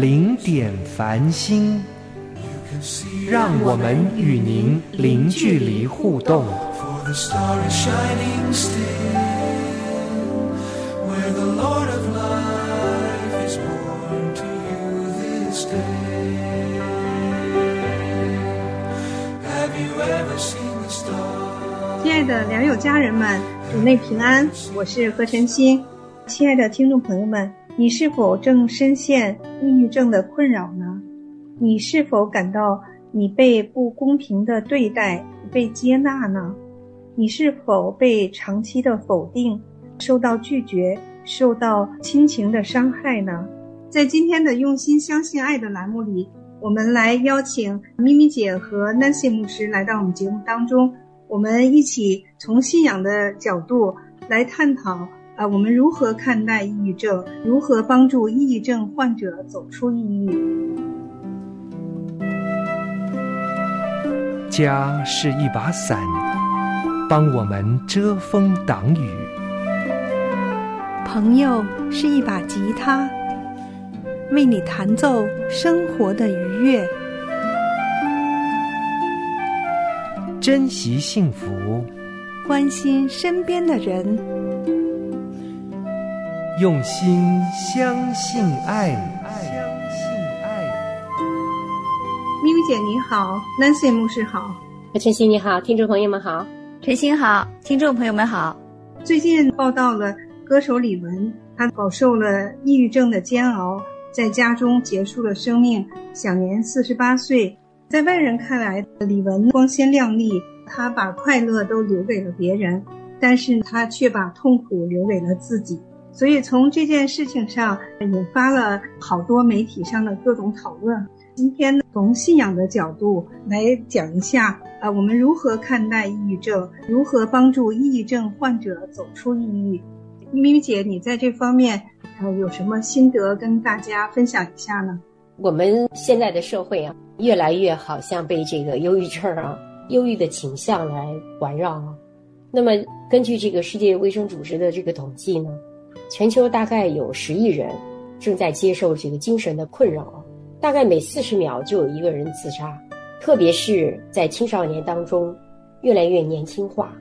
零点繁星，让我们与您零距离互动。亲爱的良友家人们，主内平安，我是何晨曦。亲爱的听众朋友们，你是否正深陷抑郁症的困扰呢？你是否感到你被不公平的对待、被接纳呢？你是否被长期的否定、受到拒绝、受到亲情的伤害呢？在今天的用心相信爱的栏目里，我们来邀请咪咪姐和 Nancy 牧师来到我们节目当中。我们一起从信仰的角度来探讨啊，我们如何看待抑郁症，如何帮助抑郁症患者走出抑郁。家是一把伞，帮我们遮风挡雨；朋友是一把吉他，为你弹奏生活的愉悦。珍惜幸福，关心身边的人，用心相信爱。相信爱。咪咪姐你好，Nancy 牧师好，晨曦你好，听众朋友们好，晨曦好，听众朋友们好。最近报道了歌手李玟，她饱受了抑郁症的煎熬，在家中结束了生命，享年四十八岁。在外人看来，李玟光鲜亮丽，她把快乐都留给了别人，但是她却把痛苦留给了自己。所以从这件事情上引发了好多媒体上的各种讨论。今天从信仰的角度来讲一下，啊，我们如何看待抑郁症，如何帮助抑郁症患者走出抑郁？咪咪姐，你在这方面呃有什么心得跟大家分享一下呢？我们现在的社会啊，越来越好像被这个忧郁症啊、忧郁的倾向来环绕啊。那么，根据这个世界卫生组织的这个统计呢，全球大概有十亿人正在接受这个精神的困扰，大概每四十秒就有一个人自杀，特别是在青少年当中，越来越年轻化。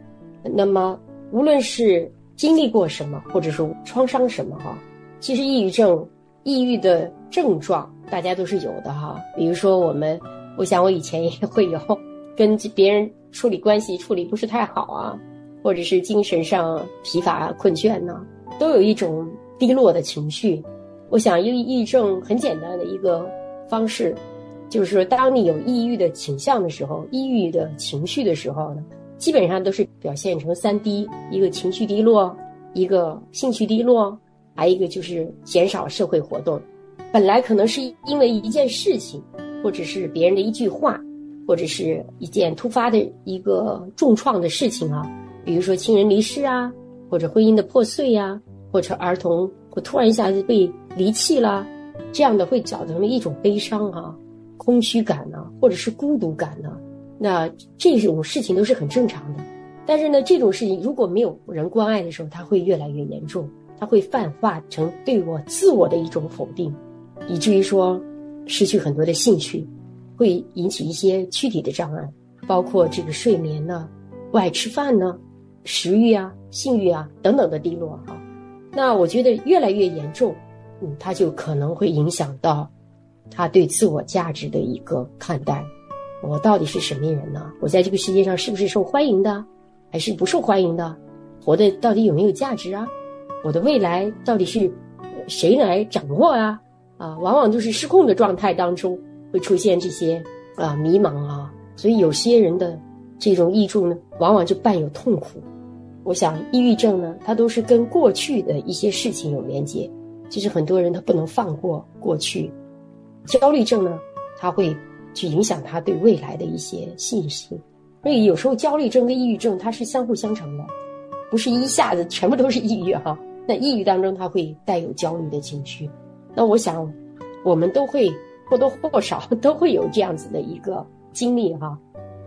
那么，无论是经历过什么，或者说创伤什么哈，其实抑郁症、抑郁的症状。大家都是有的哈，比如说我们，我想我以前也会有跟别人处理关系处理不是太好啊，或者是精神上疲乏困倦呢，都有一种低落的情绪。我想抑抑郁症很简单的一个方式，就是当你有抑郁的倾向的时候，抑郁的情绪的时候呢，基本上都是表现成三低：一个情绪低落，一个兴趣低落，还一个就是减少社会活动。本来可能是因为一件事情，或者是别人的一句话，或者是一件突发的一个重创的事情啊，比如说亲人离世啊，或者婚姻的破碎呀，或者儿童会突然一下子被离弃啦，这样的会造成一种悲伤啊、空虚感呢，或者是孤独感呢。那这种事情都是很正常的。但是呢，这种事情如果没有人关爱的时候，它会越来越严重，它会泛化成对我自我的一种否定。以至于说失去很多的兴趣，会引起一些躯体的障碍，包括这个睡眠呢、不爱吃饭呢、食欲啊、性欲啊等等的低落哈。那我觉得越来越严重，嗯，他就可能会影响到他对自我价值的一个看待。我到底是什么人呢？我在这个世界上是不是受欢迎的，还是不受欢迎的？活的到底有没有价值啊？我的未来到底是谁来掌握啊？啊，往往都是失控的状态当中会出现这些啊迷茫啊，所以有些人的这种抑郁呢，往往就伴有痛苦。我想，抑郁症呢，它都是跟过去的一些事情有连接。其实很多人他不能放过过去。焦虑症呢，他会去影响他对未来的一些信心。所以有时候焦虑症跟抑郁症它是相互相成的，不是一下子全部都是抑郁哈。那抑郁当中他会带有焦虑的情绪。那我想，我们都会或多或少都会有这样子的一个经历哈。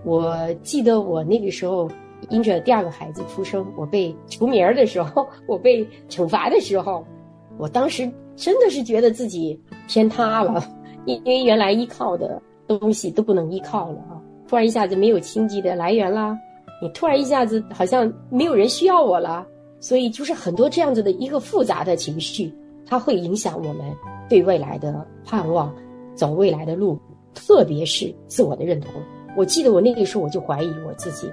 我记得我那个时候因着第二个孩子出生，我被除名儿的时候，我被惩罚的时候，我当时真的是觉得自己天塌了，因因为原来依靠的东西都不能依靠了啊。突然一下子没有经济的来源啦，你突然一下子好像没有人需要我了，所以就是很多这样子的一个复杂的情绪，它会影响我们对未来的盼望，走未来的路，特别是自我的认同。我记得我那个时候我就怀疑我自己，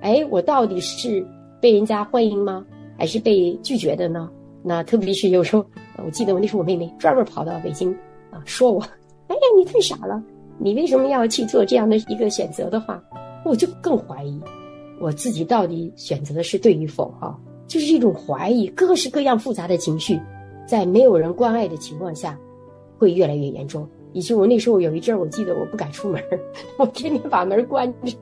哎，我到底是被人家欢迎吗，还是被拒绝的呢？那特别是有时候，我记得我那时候我妹妹专门跑到北京啊说我，哎呀，你太傻了。你为什么要去做这样的一个选择的话，我就更怀疑我自己到底选择的是对与否哈，就是一种怀疑，各式各样复杂的情绪，在没有人关爱的情况下，会越来越严重。以及我那时候有一阵儿，我记得我不敢出门，我天天把门关着，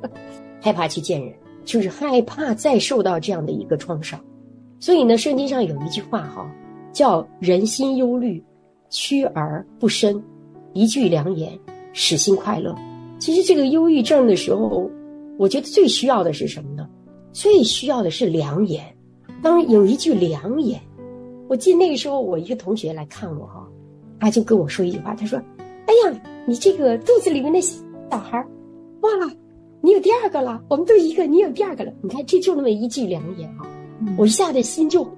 害怕去见人，就是害怕再受到这样的一个创伤。所以呢，圣经上有一句话哈，叫“人心忧虑，屈而不伸，一句良言”。使心快乐。其实这个忧郁症的时候，我觉得最需要的是什么呢？最需要的是良言。当有一句良言，我记得那个时候我一个同学来看我哈，他就跟我说一句话，他说：“哎呀，你这个肚子里面的小孩，哇，你有第二个了，我们都一个，你有第二个了。你看，这就那么一句良言啊，我一下子心就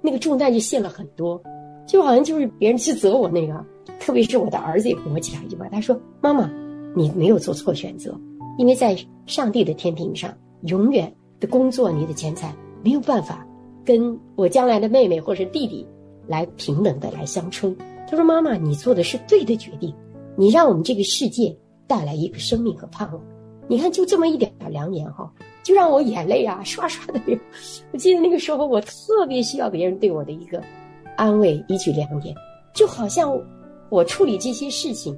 那个重担就卸了很多，就好像就是别人指责我那个。”特别是我的儿子也跟我讲一句话，他说：“妈妈，你没有做错选择，因为在上帝的天平上，永远的工作，你的钱财没有办法跟我将来的妹妹或者弟弟来平等的来相称。”他说：“妈妈，你做的是对的决定，你让我们这个世界带来一个生命和盼望。你看，就这么一点良言哈，就让我眼泪啊刷刷的流。我记得那个时候，我特别需要别人对我的一个安慰，一句良言，就好像。”我处理这些事情，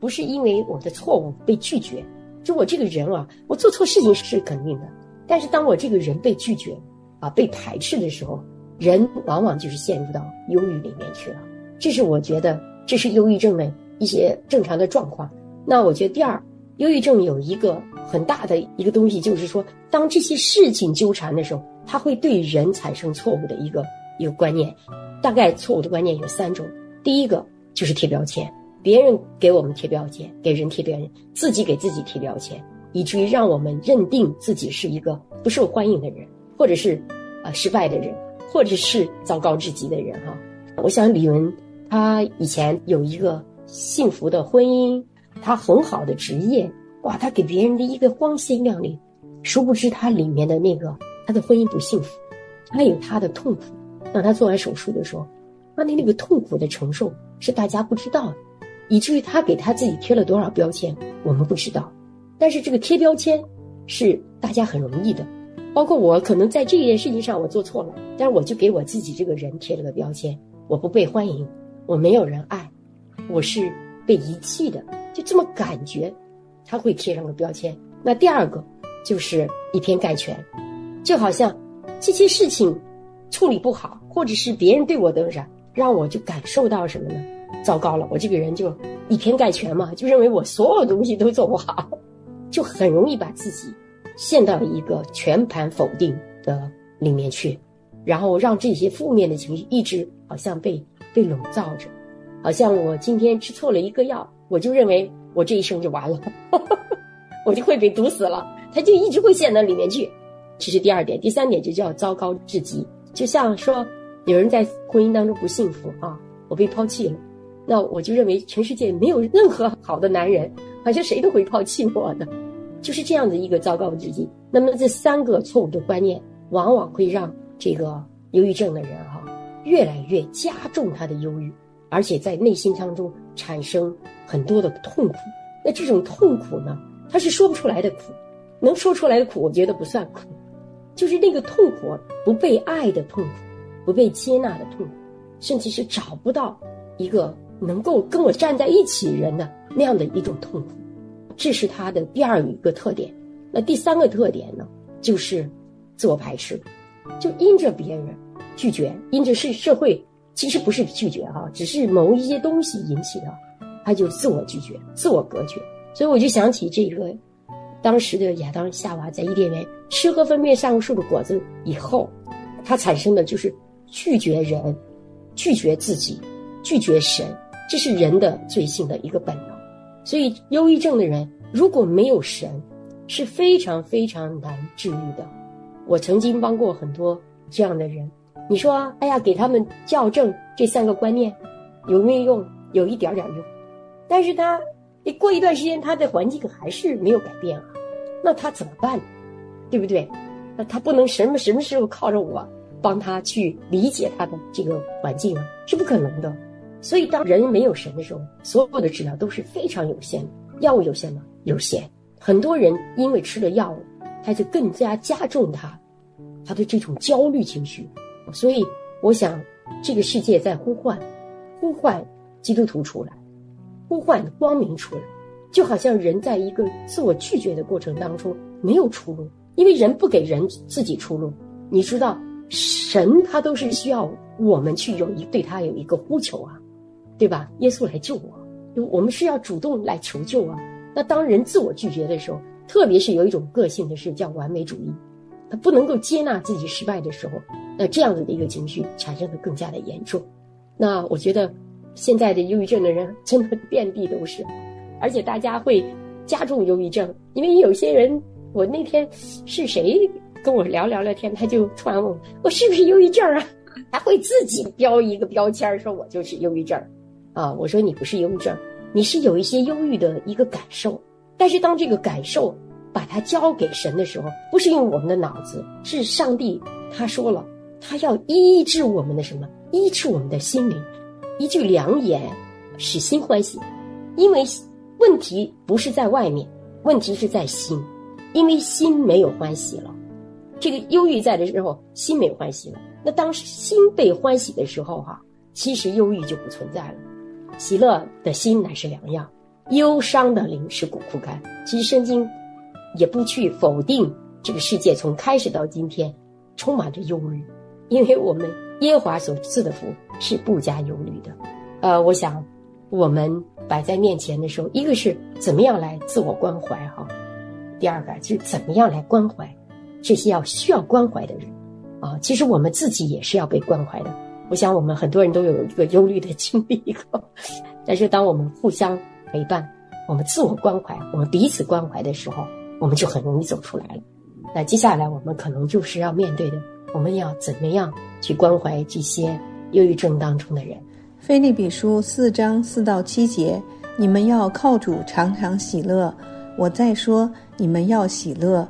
不是因为我的错误被拒绝，就我这个人啊，我做错事情是肯定的。但是当我这个人被拒绝，啊，被排斥的时候，人往往就是陷入到忧郁里面去了。这是我觉得这是忧郁症的一些正常的状况。那我觉得第二，忧郁症有一个很大的一个东西，就是说，当这些事情纠缠的时候，它会对人产生错误的一个一个观念。大概错误的观念有三种，第一个。就是贴标签，别人给我们贴标签，给人贴标签，自己给自己贴标签，以至于让我们认定自己是一个不受欢迎的人，或者是，呃，失败的人，或者是糟糕至极的人哈。我想李玟他以前有一个幸福的婚姻，他很好的职业，哇，他给别人的一个光鲜亮丽，殊不知他里面的那个他的婚姻不幸福，他有他的痛苦。当他做完手术的时候。他的那个痛苦的承受是大家不知道的，以至于他给他自己贴了多少标签，我们不知道。但是这个贴标签是大家很容易的，包括我可能在这件事情上我做错了，但是我就给我自己这个人贴了个标签：我不被欢迎，我没有人爱，我是被遗弃的，就这么感觉，他会贴上个标签。那第二个就是以偏概全，就好像这些事情处理不好，或者是别人对我的啥。让我就感受到什么呢？糟糕了，我这个人就以偏概全嘛，就认为我所有东西都做不好，就很容易把自己陷到一个全盘否定的里面去，然后让这些负面的情绪一直好像被被笼罩着，好像我今天吃错了一个药，我就认为我这一生就完了，我就会被毒死了，他就一直会陷到里面去。这是第二点，第三点就叫糟糕至极，就像说。有人在婚姻当中不幸福啊，我被抛弃了，那我就认为全世界没有任何好的男人，好像谁都会抛弃我的，就是这样的一个糟糕至极。那么这三个错误的观念，往往会让这个忧郁症的人哈，越来越加重他的忧郁，而且在内心当中产生很多的痛苦。那这种痛苦呢，他是说不出来的苦，能说出来的苦，我觉得不算苦，就是那个痛苦不被爱的痛苦。不被接纳的痛苦，甚至是找不到一个能够跟我站在一起人的那样的一种痛苦，这是他的第二一个特点。那第三个特点呢，就是自我排斥，就因着别人拒绝，因着是社会，其实不是拒绝哈，只是某一些东西引起的，他就自我拒绝、自我隔绝。所以我就想起这个当时的亚当夏娃在伊甸园吃喝分辨善恶树的果子以后，他产生的就是拒绝人、拒绝自己、拒绝神。这是人的罪性的一个本能，所以忧郁症的人如果没有神，是非常非常难治愈的。我曾经帮过很多这样的人，你说，哎呀，给他们校正这三个观念，有没有用？有一点点用，但是他，你过一段时间，他的环境还是没有改变啊，那他怎么办？对不对？那他不能什么什么时候靠着我帮他去理解他的这个环境啊，是不可能的。所以，当人没有神的时候，所有的治疗都是非常有限的。药物有限吗？有限。很多人因为吃了药物，他就更加加重他他的这种焦虑情绪。所以，我想，这个世界在呼唤，呼唤基督徒出来，呼唤光明出来，就好像人在一个自我拒绝的过程当中没有出路，因为人不给人自己出路。你知道，神他都是需要我们去有一对他有一个呼求啊。对吧？耶稣来救我，我们是要主动来求救啊。那当人自我拒绝的时候，特别是有一种个性的是叫完美主义，不能够接纳自己失败的时候，那这样子的一个情绪产生的更加的严重。那我觉得现在的忧郁症的人真的遍地都是，而且大家会加重忧郁症，因为有些人，我那天是谁跟我聊聊聊天，他就突然问我，我是不是忧郁症啊？他会自己标一个标签，说我就是忧郁症。啊，我说你不是忧郁症，你是有一些忧郁的一个感受，但是当这个感受把它交给神的时候，不是用我们的脑子，是上帝他说了，他要医治我们的什么？医治我们的心灵。一句良言使心欢喜，因为问题不是在外面，问题是在心，因为心没有欢喜了，这个忧郁在的时候，心没欢喜了。那当心被欢喜的时候，哈，其实忧郁就不存在了。喜乐的心乃是良药，忧伤的灵是骨枯干。其实圣经也不去否定这个世界从开始到今天充满着忧虑，因为我们耶华所赐的福是不加忧虑的。呃，我想我们摆在面前的时候，一个是怎么样来自我关怀哈，第二个就是怎么样来关怀这些要需要关怀的人啊。其实我们自己也是要被关怀的。我想，我们很多人都有一个忧虑的经历过，但是当我们互相陪伴，我们自我关怀，我们彼此关怀的时候，我们就很容易走出来了。那接下来我们可能就是要面对的，我们要怎么样去关怀这些忧郁症当中的人？菲利比书四章四到七节，你们要靠主常常喜乐。我再说，你们要喜乐，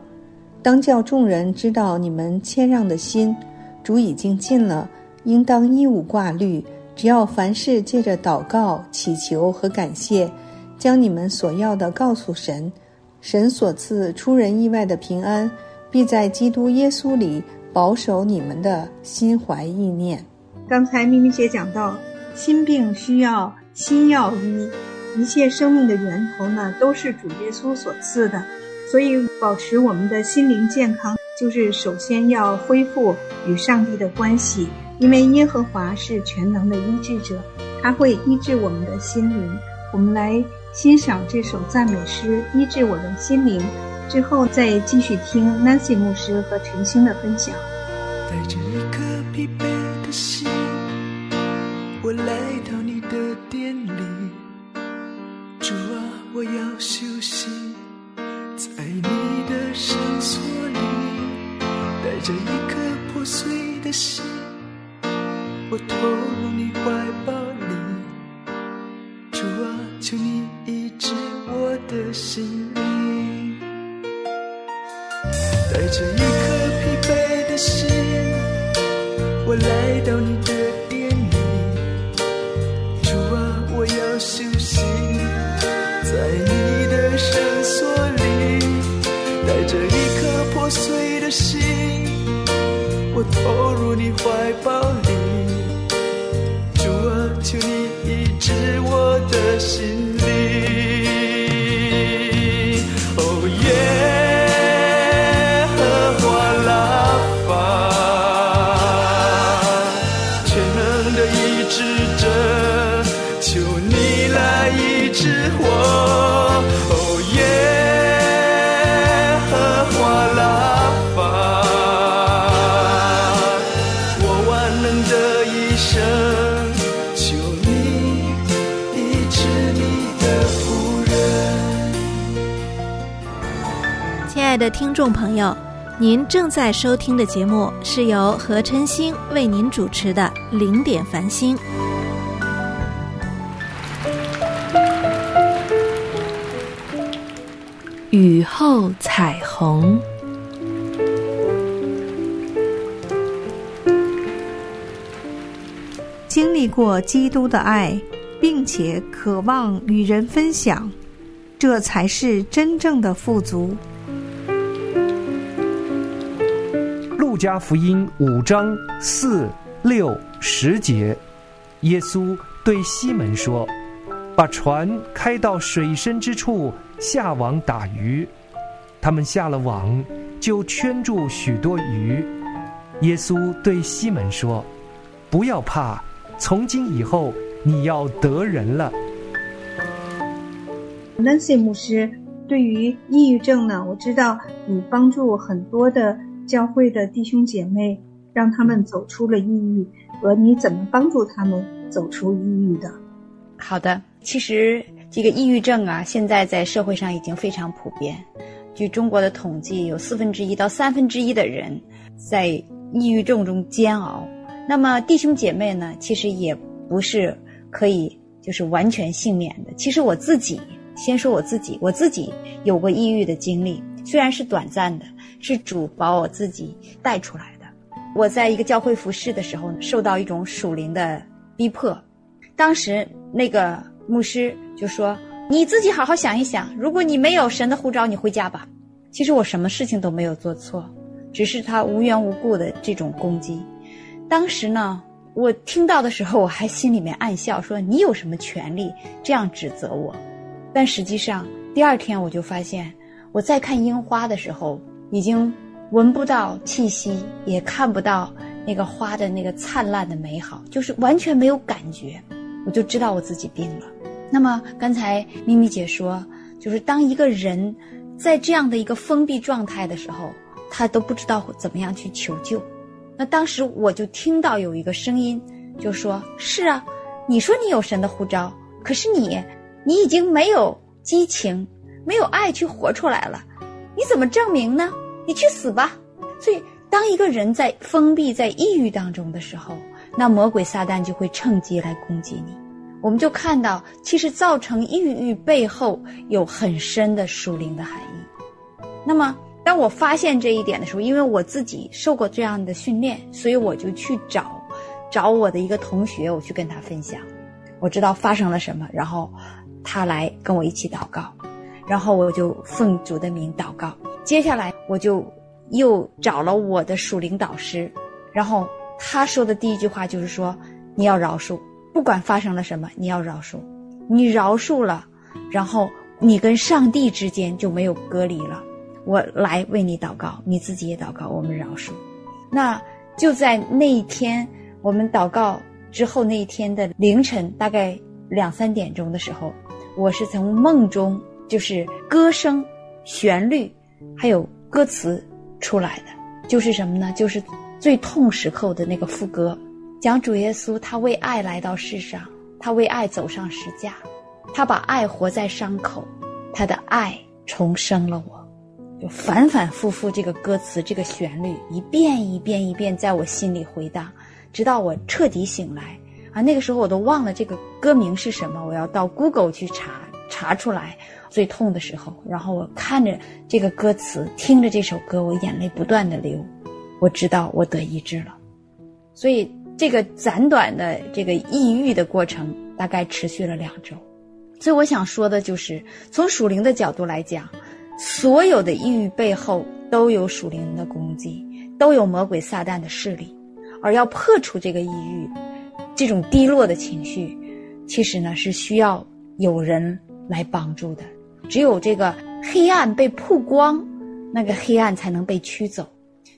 当叫众人知道你们谦让的心，主已经尽了。应当一无挂虑，只要凡事借着祷告、祈求和感谢，将你们所要的告诉神，神所赐出人意外的平安，必在基督耶稣里保守你们的心怀意念。刚才咪咪姐讲到，心病需要心药医，一切生命的源头呢，都是主耶稣所赐的，所以保持我们的心灵健康，就是首先要恢复与上帝的关系。因为耶和华是全能的医治者，他会医治我们的心灵。我们来欣赏这首赞美诗《医治我的心灵》，之后再继续听 Nancy 牧师和陈星的分享。带着一颗疲惫的心，我来到你的殿里，主啊，我要休息在你的圣所里，带着一颗破碎的心。我投入你怀抱医治我的心灵。带着一颗疲惫的心，我来到你的殿里，主啊，我要休息在你的圣所里。带着一颗破碎的心，我投入你怀抱里。亲爱的听众朋友，您正在收听的节目是由何晨星为您主持的《零点繁星》。雨后彩虹。经历过基督的爱，并且渴望与人分享，这才是真正的富足。加福音五章四六十节，耶稣对西门说：“把船开到水深之处，下网打鱼。”他们下了网，就圈住许多鱼。耶稣对西门说：“不要怕。”从今以后，你要得人了。Nancy 牧师，对于抑郁症呢，我知道你帮助很多的教会的弟兄姐妹，让他们走出了抑郁，和你怎么帮助他们走出抑郁的？好的，其实这个抑郁症啊，现在在社会上已经非常普遍。据中国的统计，有四分之一到三分之一的人在抑郁症中煎熬。那么弟兄姐妹呢，其实也不是可以就是完全幸免的。其实我自己先说我自己，我自己有过抑郁的经历，虽然是短暂的，是主把我自己带出来的。我在一个教会服侍的时候，受到一种属灵的逼迫，当时那个牧师就说：“你自己好好想一想，如果你没有神的护照，你回家吧。”其实我什么事情都没有做错，只是他无缘无故的这种攻击。当时呢，我听到的时候，我还心里面暗笑，说你有什么权利这样指责我？但实际上，第二天我就发现，我在看樱花的时候，已经闻不到气息，也看不到那个花的那个灿烂的美好，就是完全没有感觉，我就知道我自己病了。那么刚才咪咪姐说，就是当一个人在这样的一个封闭状态的时候，他都不知道怎么样去求救。那当时我就听到有一个声音，就说：“是啊，你说你有神的呼召，可是你，你已经没有激情，没有爱去活出来了，你怎么证明呢？你去死吧！”所以，当一个人在封闭、在抑郁当中的时候，那魔鬼撒旦就会趁机来攻击你。我们就看到，其实造成抑郁背后有很深的属灵的含义。那么。当我发现这一点的时候，因为我自己受过这样的训练，所以我就去找，找我的一个同学，我去跟他分享，我知道发生了什么，然后他来跟我一起祷告，然后我就奉主的名祷告。接下来我就又找了我的属灵导师，然后他说的第一句话就是说：你要饶恕，不管发生了什么，你要饶恕，你饶恕了，然后你跟上帝之间就没有隔离了。我来为你祷告，你自己也祷告，我们饶恕。那就在那一天，我们祷告之后那一天的凌晨，大概两三点钟的时候，我是从梦中就是歌声、旋律，还有歌词出来的，就是什么呢？就是最痛时候的那个副歌，讲主耶稣他为爱来到世上，他为爱走上十架，他把爱活在伤口，他的爱重生了我。就反反复复这个歌词，这个旋律一遍一遍一遍在我心里回荡，直到我彻底醒来啊！那个时候我都忘了这个歌名是什么，我要到 Google 去查查出来。最痛的时候，然后我看着这个歌词，听着这首歌，我眼泪不断的流。我知道我得医治了，所以这个暂短的这个抑郁的过程大概持续了两周。所以我想说的就是，从属灵的角度来讲。所有的抑郁背后都有属灵的攻击，都有魔鬼撒旦的势力，而要破除这个抑郁，这种低落的情绪，其实呢是需要有人来帮助的。只有这个黑暗被曝光，那个黑暗才能被驱走。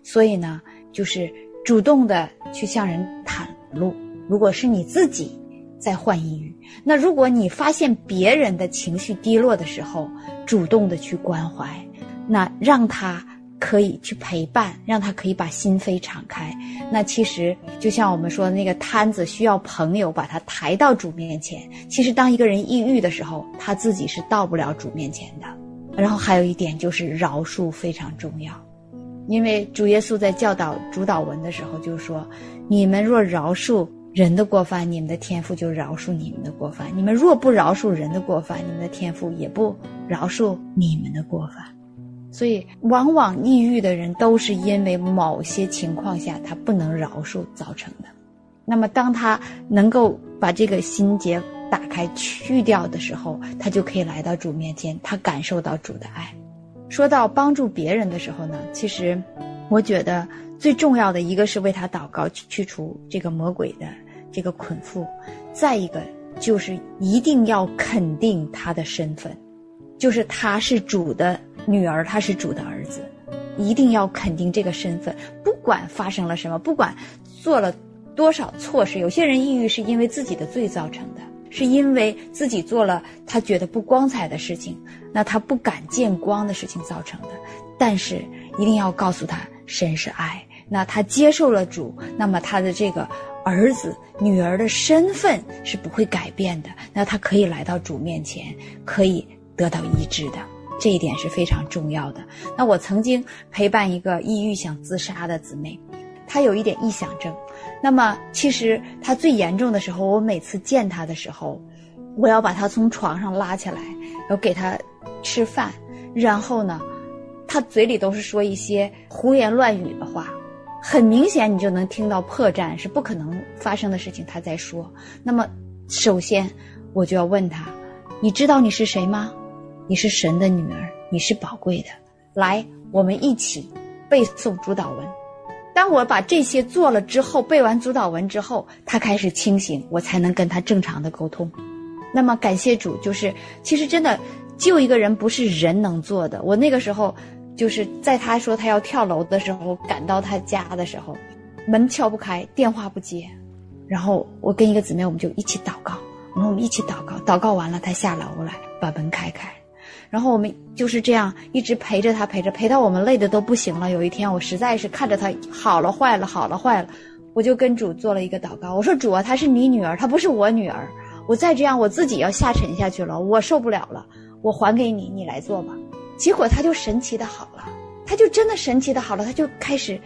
所以呢，就是主动的去向人袒露。如果是你自己。在患抑郁，那如果你发现别人的情绪低落的时候，主动的去关怀，那让他可以去陪伴，让他可以把心扉敞开。那其实就像我们说的那个摊子需要朋友把他抬到主面前。其实当一个人抑郁的时候，他自己是到不了主面前的。然后还有一点就是饶恕非常重要，因为主耶稣在教导主导文的时候就说：“你们若饶恕人的过犯，你们的天赋就饶恕你们的过犯；你们若不饶恕人的过犯，你们的天赋也不饶恕你们的过犯。”所以，往往抑郁的人都是因为某些情况下他不能饶恕造成的。那么，当他能够把这个心结打开、去掉的时候，他就可以来到主面前，他感受到主的爱。说到帮助别人的时候呢，其实我觉得最重要的一个是为他祷告，去除这个魔鬼的这个捆缚；再一个就是一定要肯定他的身份，就是他是主的女儿，他是主的儿子，一定要肯定这个身份。不管发生了什么，不管做了。多少错事？有些人抑郁是因为自己的罪造成的，是因为自己做了他觉得不光彩的事情，那他不敢见光的事情造成的。但是一定要告诉他，神是爱，那他接受了主，那么他的这个儿子、女儿的身份是不会改变的。那他可以来到主面前，可以得到医治的，这一点是非常重要的。那我曾经陪伴一个抑郁想自杀的姊妹，她有一点臆想症。那么，其实她最严重的时候，我每次见她的时候，我要把他从床上拉起来，要给他吃饭，然后呢，他嘴里都是说一些胡言乱语的话，很明显你就能听到破绽是不可能发生的事情他在说。那么，首先我就要问他：你知道你是谁吗？你是神的女儿，你是宝贵的。来，我们一起背诵主导文。当我把这些做了之后，背完主导文之后，他开始清醒，我才能跟他正常的沟通。那么感谢主，就是其实真的救一个人不是人能做的。我那个时候就是在他说他要跳楼的时候，赶到他家的时候，门敲不开，电话不接，然后我跟一个姊妹我们就一起祷告，然后我们一起祷告，祷告完了他下楼来把门开开。然后我们就是这样一直陪着他，陪着陪到我们累的都不行了。有一天，我实在是看着他好了坏了，好了坏了，我就跟主做了一个祷告。我说：“主啊，她是你女儿，她不是我女儿。我再这样，我自己要下沉下去了，我受不了了。我还给你，你来做吧。”结果他就神奇的好了，他就真的神奇的好了，他就开始，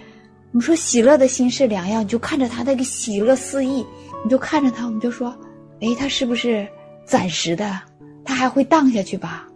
我们说喜乐的心是良药，你就看着他那个喜乐四溢，你就看着他，我们就说：“哎，他是不是暂时的？他还会荡下去吧？”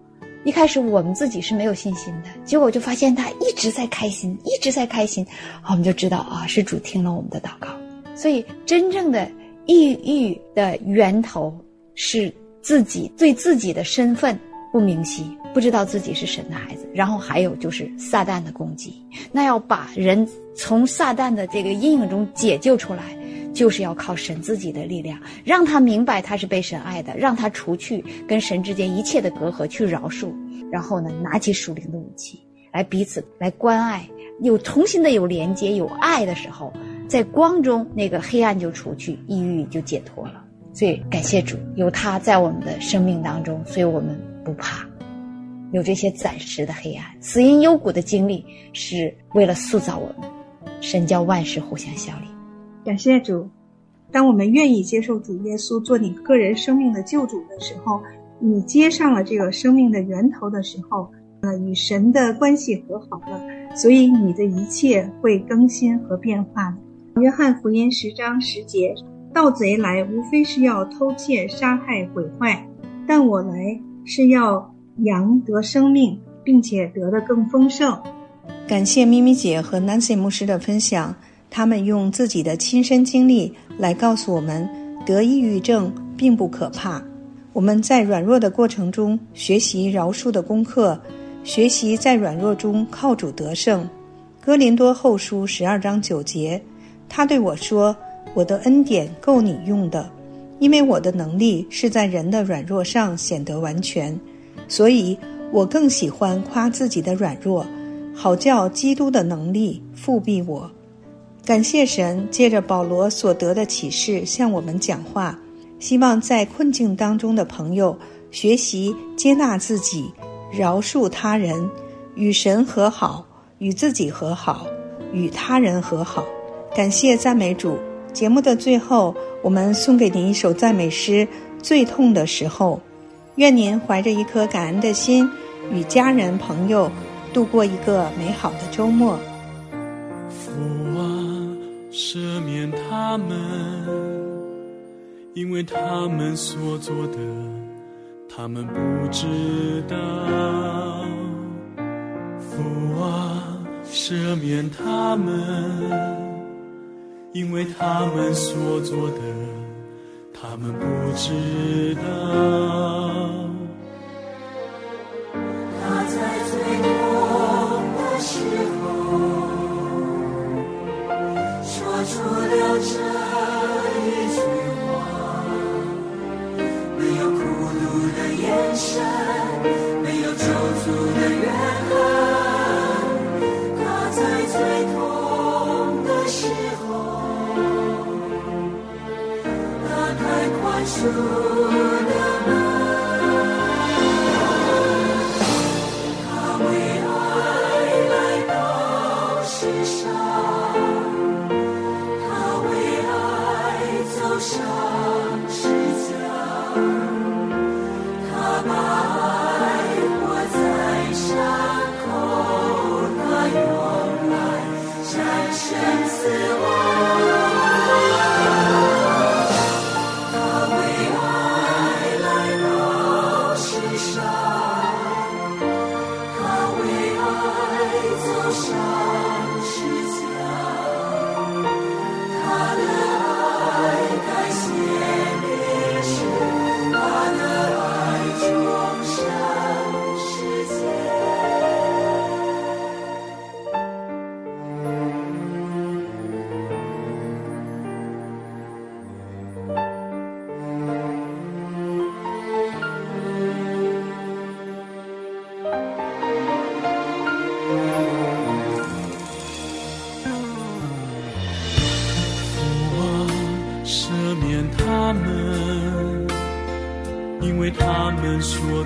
一开始我们自己是没有信心的，结果就发现他一直在开心，一直在开心，我们就知道啊，是主听了我们的祷告。所以真正的抑郁的源头是自己对自己的身份不明晰，不知道自己是神的孩子。然后还有就是撒旦的攻击，那要把人从撒旦的这个阴影中解救出来。就是要靠神自己的力量，让他明白他是被神爱的，让他除去跟神之间一切的隔阂，去饶恕，然后呢，拿起属灵的武器来彼此来关爱，有重新的有连接，有爱的时候，在光中那个黑暗就除去，抑郁就解脱了。所以感谢主，有他在我们的生命当中，所以我们不怕，有这些暂时的黑暗、死因幽谷的经历，是为了塑造我们。神教万事互相效力。感谢主，当我们愿意接受主耶稣做你个人生命的救主的时候，你接上了这个生命的源头的时候，呃，与神的关系和好了，所以你的一切会更新和变化。约翰福音十章十节，盗贼来无非是要偷窃、杀害、毁坏，但我来是要羊得生命，并且得的更丰盛。感谢咪咪姐和 Nancy 牧师的分享。他们用自己的亲身经历来告诉我们，得抑郁症并不可怕。我们在软弱的过程中学习饶恕的功课，学习在软弱中靠主得胜。哥林多后书十二章九节，他对我说：“我的恩典够你用的，因为我的能力是在人的软弱上显得完全。所以我更喜欢夸自己的软弱，好叫基督的能力复庇我。”感谢神借着保罗所得的启示向我们讲话，希望在困境当中的朋友学习接纳自己，饶恕他人，与神和好，与自己和好，与他人和好。感谢赞美主。节目的最后，我们送给您一首赞美诗《最痛的时候》，愿您怀着一颗感恩的心，与家人朋友度过一个美好的周末。赦免他们，因为他们所做的，他们不知道。父啊，赦免他们，因为他们所做的，他们不知道。他在最痛的时候，这一句话没有孤独的眼神没有救赎的怨恨他在最痛的时候打开宽恕。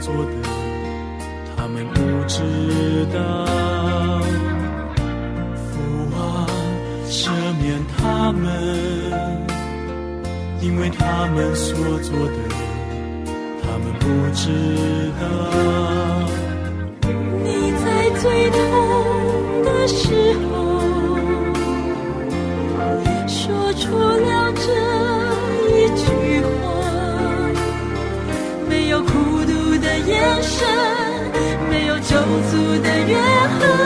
做的，他们不知道。父啊，赦免他们，因为他们所做的，他们不知道。你在最痛的时候，没有孤独的约和，